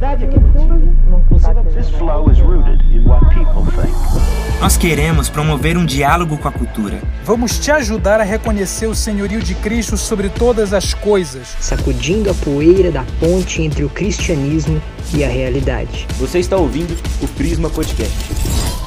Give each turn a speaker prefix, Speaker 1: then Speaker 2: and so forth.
Speaker 1: verdade é que
Speaker 2: Nós queremos promover um diálogo com a cultura.
Speaker 3: Vamos te ajudar a reconhecer o senhorio de Cristo sobre todas as coisas,
Speaker 4: sacudindo a poeira da ponte entre o cristianismo e a realidade.
Speaker 5: Você está ouvindo o Prisma Podcast.